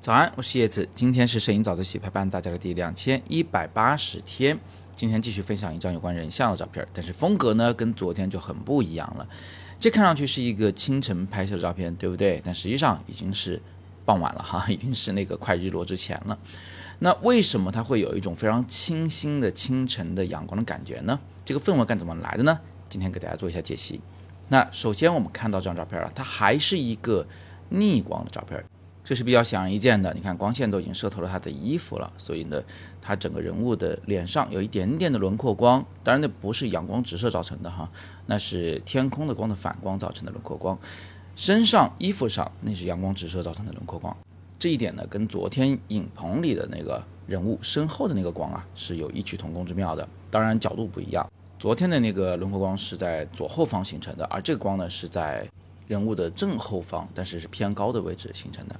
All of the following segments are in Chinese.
早安，我是叶子。今天是摄影早自习陪伴大家的第两千一百八十天。今天继续分享一张有关人像的照片，但是风格呢跟昨天就很不一样了。这看上去是一个清晨拍摄的照片，对不对？但实际上已经是傍晚了哈，已经是那个快日落之前了。那为什么它会有一种非常清新的清晨的阳光的感觉呢？这个氛围感怎么来的呢？今天给大家做一下解析。那首先我们看到这张照片啊，它还是一个逆光的照片。这是比较显而易见的，你看光线都已经射透了他的衣服了，所以呢，他整个人物的脸上有一点点的轮廓光，当然那不是阳光直射造成的哈，那是天空的光的反光造成的轮廓光。身上衣服上那是阳光直射造成的轮廓光，这一点呢，跟昨天影棚里的那个人物身后的那个光啊是有异曲同工之妙的，当然角度不一样，昨天的那个轮廓光是在左后方形成的，而这个光呢是在人物的正后方，但是是偏高的位置形成的。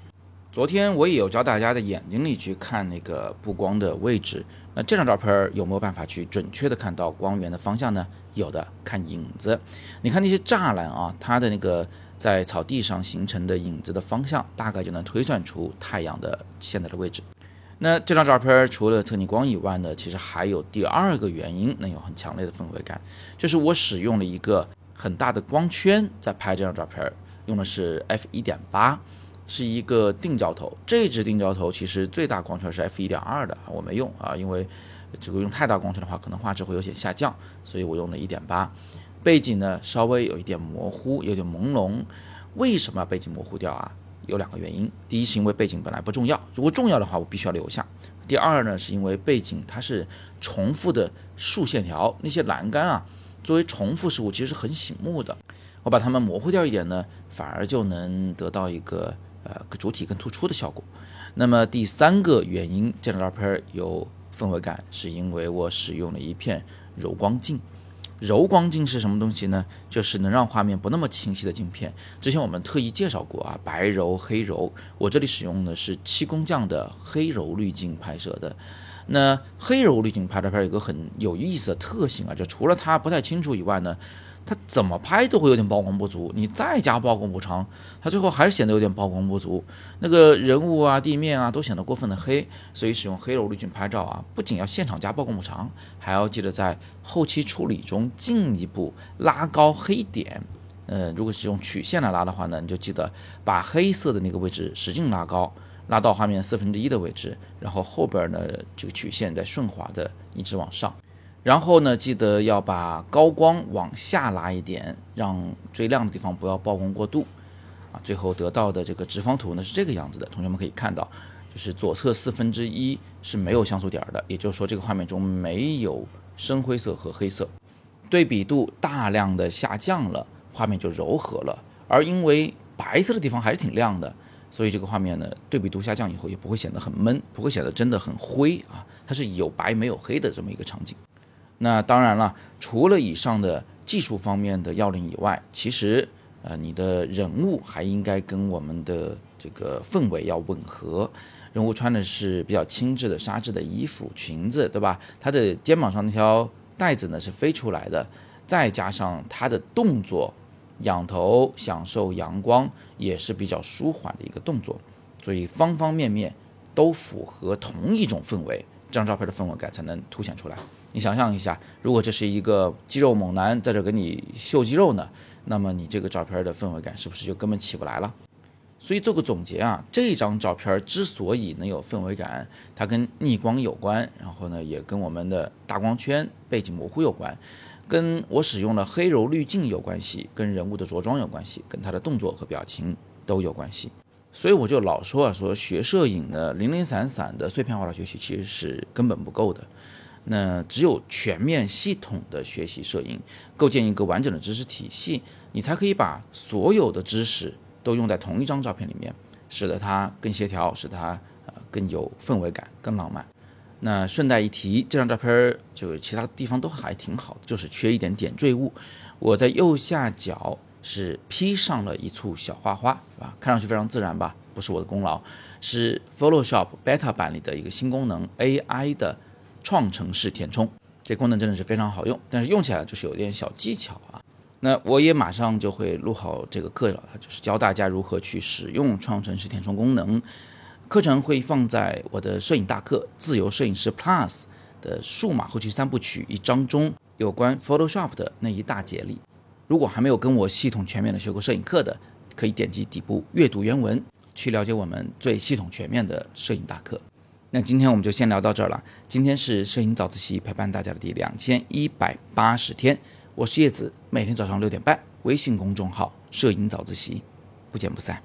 昨天我也有教大家的眼睛里去看那个布光的位置，那这张照片有没有办法去准确的看到光源的方向呢？有的，看影子。你看那些栅栏啊，它的那个在草地上形成的影子的方向，大概就能推算出太阳的现在的位置。那这张照片除了特逆光以外呢，其实还有第二个原因能有很强烈的氛围感，就是我使用了一个很大的光圈在拍这张照片，用的是 f 一点八。是一个定焦头，这支定焦头其实最大光圈是 f 一点二的，我没用啊，因为这个用太大光圈的话，可能画质会有些下降，所以我用了一点八。背景呢稍微有一点模糊，有点朦胧。为什么要背景模糊掉啊？有两个原因，第一是因为背景本来不重要，如果重要的话，我必须要留下。第二呢，是因为背景它是重复的竖线条，那些栏杆啊，作为重复事物其实是很醒目的，我把它们模糊掉一点呢，反而就能得到一个。呃，主体更突出的效果。那么第三个原因，这张照片有氛围感，是因为我使用了一片柔光镜。柔光镜是什么东西呢？就是能让画面不那么清晰的镜片。之前我们特意介绍过啊，白柔、黑柔。我这里使用的是七工匠的黑柔滤镜拍摄的。那黑柔滤镜拍照片有个很有意思的特性啊，就除了它不太清楚以外呢。它怎么拍都会有点曝光不足，你再加曝光补偿，它最后还是显得有点曝光不足。那个人物啊、地面啊都显得过分的黑，所以使用黑柔滤镜拍照啊，不仅要现场加曝光补偿，还要记得在后期处理中进一步拉高黑点。呃，如果是用曲线来拉的话呢，你就记得把黑色的那个位置使劲拉高，拉到画面四分之一的位置，然后后边呢这个曲线再顺滑的一直往上。然后呢，记得要把高光往下拉一点，让最亮的地方不要曝光过度，啊，最后得到的这个直方图呢是这个样子的。同学们可以看到，就是左侧四分之一是没有像素点的，也就是说这个画面中没有深灰色和黑色，对比度大量的下降了，画面就柔和了。而因为白色的地方还是挺亮的，所以这个画面呢对比度下降以后也不会显得很闷，不会显得真的很灰啊，它是有白没有黑的这么一个场景。那当然了，除了以上的技术方面的要领以外，其实，呃，你的人物还应该跟我们的这个氛围要吻合。人物穿的是比较轻质的纱质的衣服、裙子，对吧？他的肩膀上那条带子呢是飞出来的，再加上他的动作，仰头享受阳光，也是比较舒缓的一个动作，所以方方面面都符合同一种氛围，这张照片的氛围感才能凸显出来。你想象一下，如果这是一个肌肉猛男在这给你秀肌肉呢，那么你这个照片的氛围感是不是就根本起不来了？所以做个总结啊，这张照片之所以能有氛围感，它跟逆光有关，然后呢也跟我们的大光圈、背景模糊有关，跟我使用了黑柔滤镜有关系，跟人物的着装有关系，跟他的动作和表情都有关系。所以我就老说啊，说学摄影的零零散散的碎片化的学习其实是根本不够的。那只有全面系统的学习摄影，构建一个完整的知识体系，你才可以把所有的知识都用在同一张照片里面，使得它更协调，使它呃更有氛围感，更浪漫。那顺带一提，这张照片就其他地方都还挺好的，就是缺一点点缀物。我在右下角是披上了一簇小花花，是吧？看上去非常自然吧？不是我的功劳，是 Photoshop Beta 版里的一个新功能 AI 的。创程式填充，这功能真的是非常好用，但是用起来就是有点小技巧啊。那我也马上就会录好这个课了，就是教大家如何去使用创程式填充功能。课程会放在我的摄影大课《自由摄影师 Plus》的数码后期三部曲一章中有关 Photoshop 的那一大节里。如果还没有跟我系统全面的学过摄影课的，可以点击底部阅读原文去了解我们最系统全面的摄影大课。那今天我们就先聊到这儿了。今天是摄影早自习陪伴大家的第两千一百八十天，我是叶子，每天早上六点半，微信公众号“摄影早自习”，不见不散。